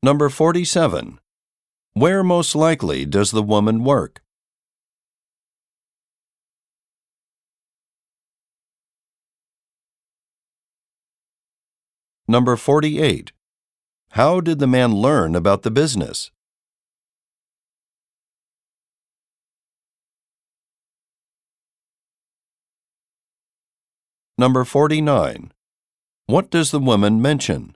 Number 47. Where most likely does the woman work? Number 48. How did the man learn about the business? Number 49. What does the woman mention?